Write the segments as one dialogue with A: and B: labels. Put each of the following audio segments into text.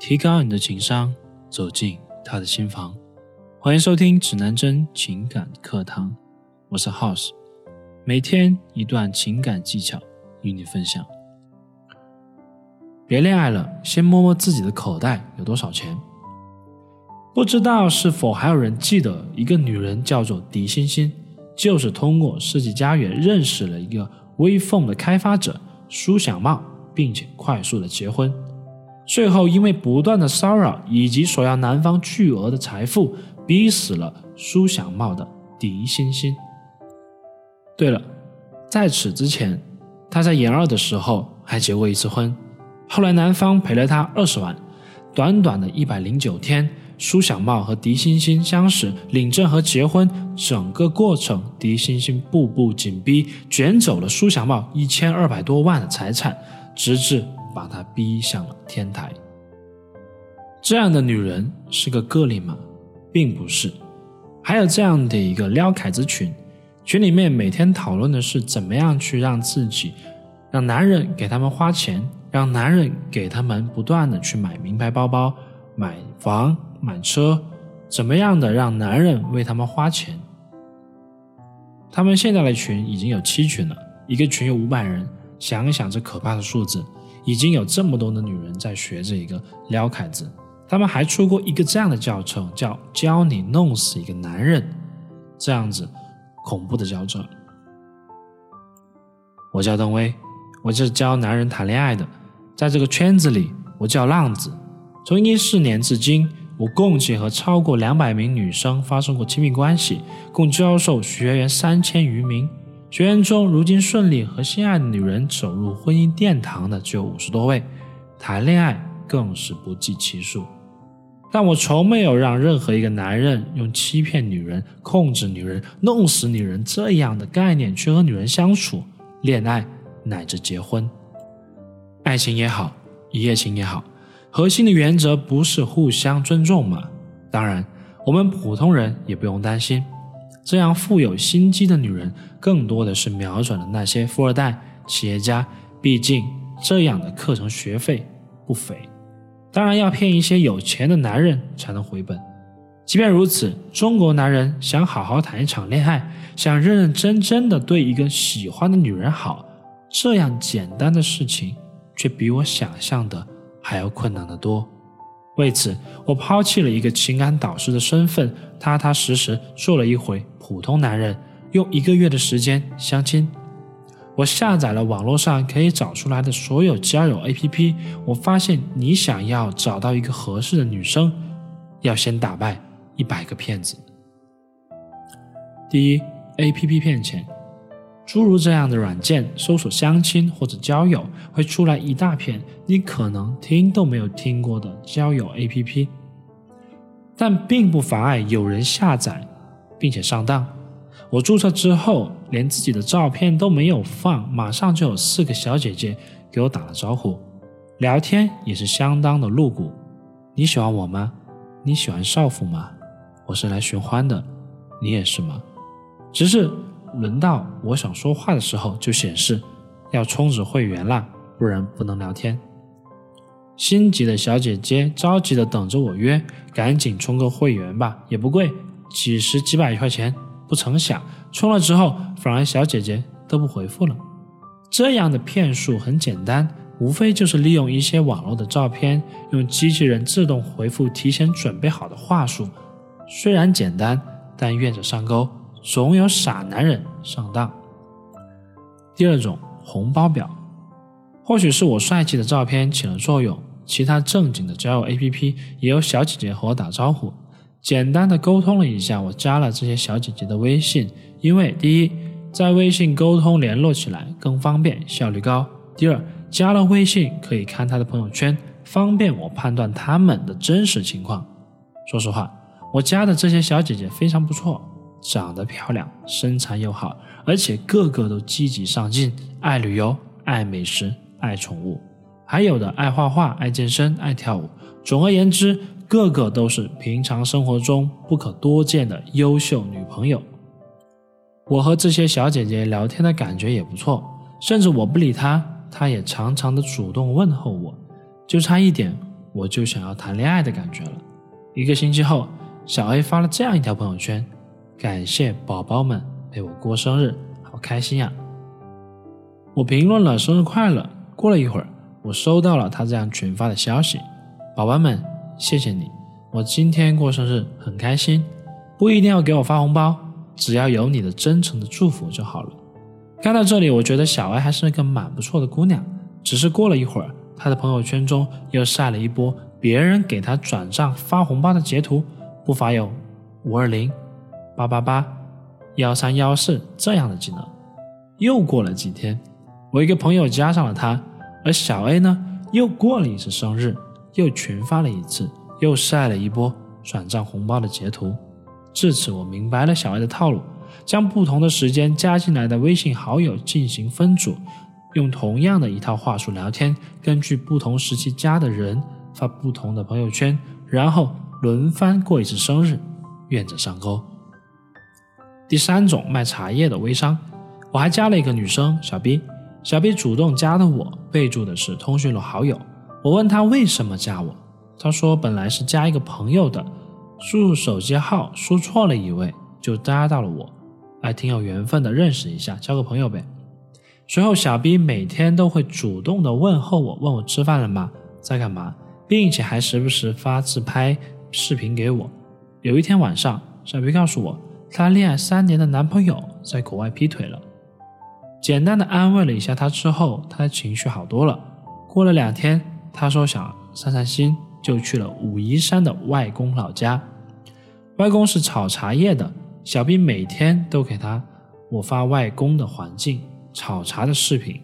A: 提高你的情商，走进他的心房。欢迎收听指南针情感课堂，我是 House，每天一段情感技巧与你分享。别恋爱了，先摸摸自己的口袋有多少钱。不知道是否还有人记得一个女人叫做狄欣欣，就是通过世纪佳缘认识了一个微凤的开发者苏小茂，并且快速的结婚。最后，因为不断的骚扰以及索要男方巨额的财富，逼死了苏小茂的狄欣欣。对了，在此之前，他在研二的时候还结过一次婚，后来男方赔了他二十万。短短的一百零九天，苏小茂和狄欣欣相识、领证和结婚，整个过程，狄欣欣步步紧逼，卷走了苏小茂一千二百多万的财产，直至。把他逼向了天台。这样的女人是个个例吗？并不是。还有这样的一个撩凯子群，群里面每天讨论的是怎么样去让自己，让男人给他们花钱，让男人给他们不断的去买名牌包包、买房、买车，怎么样的让男人为他们花钱。他们现在的群已经有七群了，一个群有五百人，想一想这可怕的数字。已经有这么多的女人在学这一个撩凯子，他们还出过一个这样的教程，叫教你弄死一个男人，这样子恐怖的教程。我叫邓威，我就是教男人谈恋爱的，在这个圈子里，我叫浪子。从一四年至今，我共计和超过两百名女生发生过亲密关系，共教授学员三千余名。学员中，如今顺利和心爱的女人走入婚姻殿堂的就有五十多位，谈恋爱更是不计其数。但我从没有让任何一个男人用欺骗女人、控制女人、弄死女人这样的概念去和女人相处、恋爱乃至结婚。爱情也好，一夜情也好，核心的原则不是互相尊重吗？当然，我们普通人也不用担心。这样富有心机的女人，更多的是瞄准了那些富二代、企业家。毕竟这样的课程学费不菲，当然要骗一些有钱的男人才能回本。即便如此，中国男人想好好谈一场恋爱，想认认真真的对一个喜欢的女人好，这样简单的事情，却比我想象的还要困难得多。为此，我抛弃了一个情感导师的身份，踏踏实实做了一回普通男人。用一个月的时间相亲，我下载了网络上可以找出来的所有交友 APP。我发现，你想要找到一个合适的女生，要先打败一百个骗子。第一，APP 骗钱。诸如这样的软件，搜索相亲或者交友，会出来一大片你可能听都没有听过的交友 APP，但并不妨碍有人下载并且上当。我注册之后，连自己的照片都没有放，马上就有四个小姐姐给我打了招呼，聊天也是相当的露骨。你喜欢我吗？你喜欢少妇吗？我是来寻欢的，你也是吗？只是。轮到我想说话的时候，就显示要充值会员啦，不然不能聊天。心急的小姐姐着急的等着我约，赶紧充个会员吧，也不贵，几十几百块钱。不成想，充了之后，反而小姐姐都不回复了。这样的骗术很简单，无非就是利用一些网络的照片，用机器人自动回复提前准备好的话术。虽然简单，但愿者上钩。总有傻男人上当。第二种红包表，或许是我帅气的照片起了作用，其他正经的交友 APP 也有小姐姐和我打招呼，简单的沟通了一下，我加了这些小姐姐的微信，因为第一，在微信沟通联络起来更方便，效率高；第二，加了微信可以看她的朋友圈，方便我判断她们的真实情况。说实话，我加的这些小姐姐非常不错。长得漂亮，身材又好，而且个个都积极上进，爱旅游，爱美食，爱宠物，还有的爱画画，爱健身，爱跳舞。总而言之，个个都是平常生活中不可多见的优秀女朋友。我和这些小姐姐聊天的感觉也不错，甚至我不理她，她也常常的主动问候我。就差一点，我就想要谈恋爱的感觉了。一个星期后，小 A 发了这样一条朋友圈：“感谢宝宝们陪我过生日，好开心呀！”我评论了“生日快乐”。过了一会儿，我收到了他这样群发的消息：“宝宝们，谢谢你，我今天过生日很开心，不一定要给我发红包，只要有你的真诚的祝福就好了。”看到这里，我觉得小 A 还是一个蛮不错的姑娘。只是过了一会儿，她的朋友圈中又晒了一波别人给她转账发红包的截图，不乏有五二零、八八八、幺三幺四这样的金额。又过了几天，我一个朋友加上了他，而小 A 呢，又过了一次生日，又群发了一次，又晒了一波转账红包的截图。至此，我明白了小 A 的套路。将不同的时间加进来的微信好友进行分组，用同样的一套话术聊天，根据不同时期加的人发不同的朋友圈，然后轮番过一次生日，愿者上钩。第三种卖茶叶的微商，我还加了一个女生小 B，小 B 主动加的我，备注的是通讯录好友。我问她为什么加我，她说本来是加一个朋友的，输入手机号输错了一位，就加到了我。还挺有缘分的，认识一下，交个朋友呗。随后，小 B 每天都会主动的问候我，问我吃饭了吗，在干嘛，并且还时不时发自拍视频给我。有一天晚上，小 B 告诉我，她恋爱三年的男朋友在国外劈腿了。简单的安慰了一下她之后，她的情绪好多了。过了两天，她说想散散心，就去了武夷山的外公老家。外公是炒茶叶的。小 B 每天都给他我发外公的环境炒茶的视频，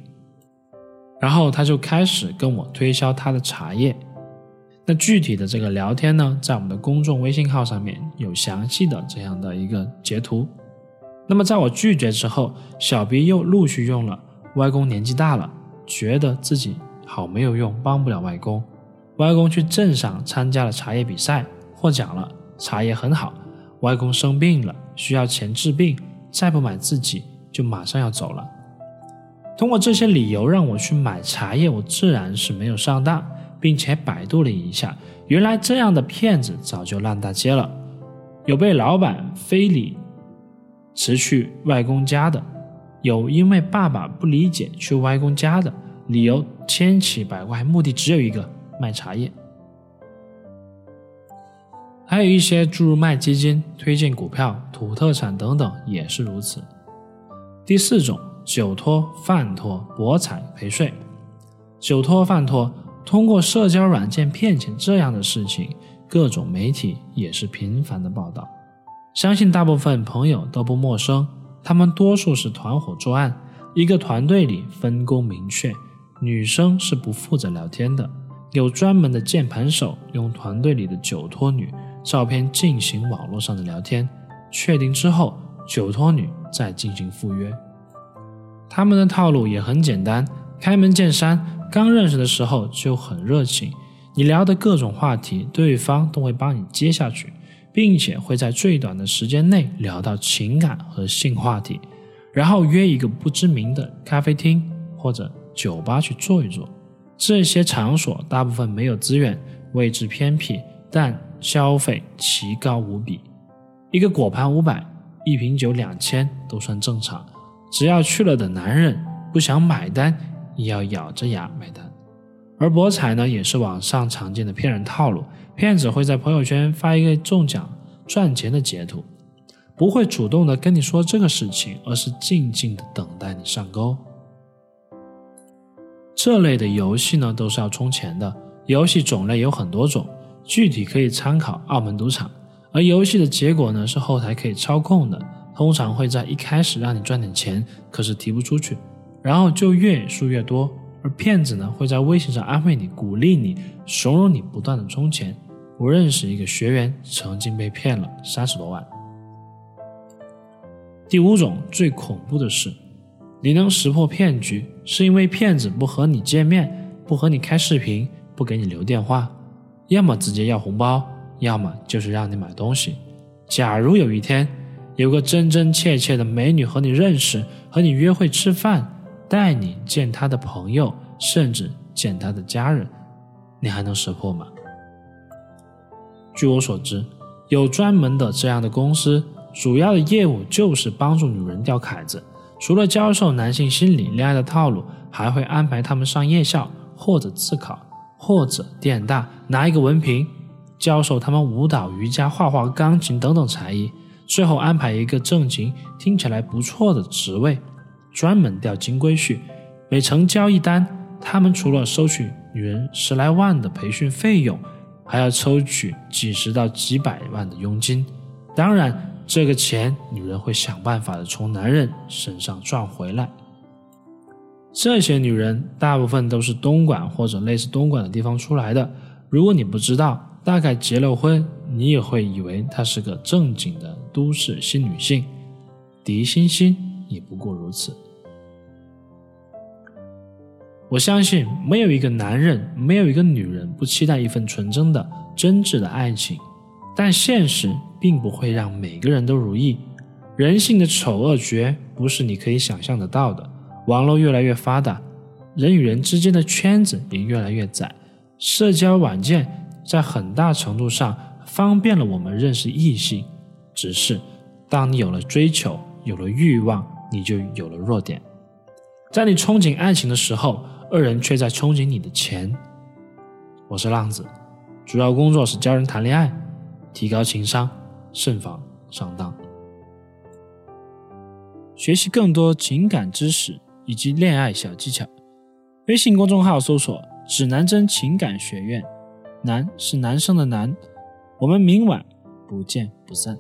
A: 然后他就开始跟我推销他的茶叶。那具体的这个聊天呢，在我们的公众微信号上面有详细的这样的一个截图。那么在我拒绝之后，小 B 又陆续用了外公年纪大了，觉得自己好没有用，帮不了外公。外公去镇上参加了茶叶比赛，获奖了，茶叶很好。外公生病了。需要钱治病，再不买自己就马上要走了。通过这些理由让我去买茶叶，我自然是没有上当，并且百度了一下，原来这样的骗子早就烂大街了。有被老板非礼辞去外公家的，有因为爸爸不理解去外公家的，理由千奇百怪，目的只有一个：卖茶叶。还有一些诸如卖基金、推荐股票、土特产等等也是如此。第四种，酒托、饭托、博彩、陪睡。酒托、饭托，通过社交软件骗钱这样的事情，各种媒体也是频繁的报道。相信大部分朋友都不陌生，他们多数是团伙作案，一个团队里分工明确，女生是不负责聊天的，有专门的键盘手用团队里的酒托女。照片进行网络上的聊天，确定之后，酒托女再进行赴约。他们的套路也很简单，开门见山，刚认识的时候就很热情，你聊的各种话题，对方都会帮你接下去，并且会在最短的时间内聊到情感和性话题，然后约一个不知名的咖啡厅或者酒吧去坐一坐。这些场所大部分没有资源，位置偏僻，但。消费奇高无比，一个果盘五百，一瓶酒两千都算正常。只要去了的男人不想买单，也要咬着牙买单。而博彩呢，也是网上常见的骗人套路。骗子会在朋友圈发一个中奖赚钱的截图，不会主动的跟你说这个事情，而是静静的等待你上钩。这类的游戏呢，都是要充钱的，游戏种类有很多种。具体可以参考澳门赌场，而游戏的结果呢是后台可以操控的，通常会在一开始让你赚点钱，可是提不出去，然后就越输越多。而骗子呢会在微信上安慰你、鼓励你、怂恿你不断的充钱。我认识一个学员曾经被骗了三十多万。第五种最恐怖的是，你能识破骗局，是因为骗子不和你见面，不和你开视频，不给你留电话。要么直接要红包，要么就是让你买东西。假如有一天有个真真切切的美女和你认识，和你约会吃饭，带你见他的朋友，甚至见他的家人，你还能识破吗？据我所知，有专门的这样的公司，主要的业务就是帮助女人钓凯子。除了教授男性心理、恋爱的套路，还会安排他们上夜校，或者自考，或者电大拿一个文凭，教授他们舞蹈、瑜伽、画画、钢琴等等才艺，最后安排一个正经、听起来不错的职位，专门钓金龟婿。每成交一单，他们除了收取女人十来万的培训费用，还要抽取几十到几百万的佣金。当然，这个钱女人会想办法的从男人身上赚回来。这些女人大部分都是东莞或者类似东莞的地方出来的。如果你不知道，大概结了婚，你也会以为她是个正经的都市新女性。狄欣欣也不过如此。我相信，没有一个男人，没有一个女人不期待一份纯真的、真挚的爱情。但现实并不会让每个人都如意，人性的丑恶绝不是你可以想象得到的。网络越来越发达，人与人之间的圈子也越来越窄，社交软件在很大程度上方便了我们认识异性。只是，当你有了追求，有了欲望，你就有了弱点。在你憧憬爱情的时候，二人却在憧憬你的钱。我是浪子，主要工作是教人谈恋爱，提高情商，慎防上当。学习更多情感知识以及恋爱小技巧，微信公众号搜索“指南针情感学院”，男是男生的男。我们明晚不见不散。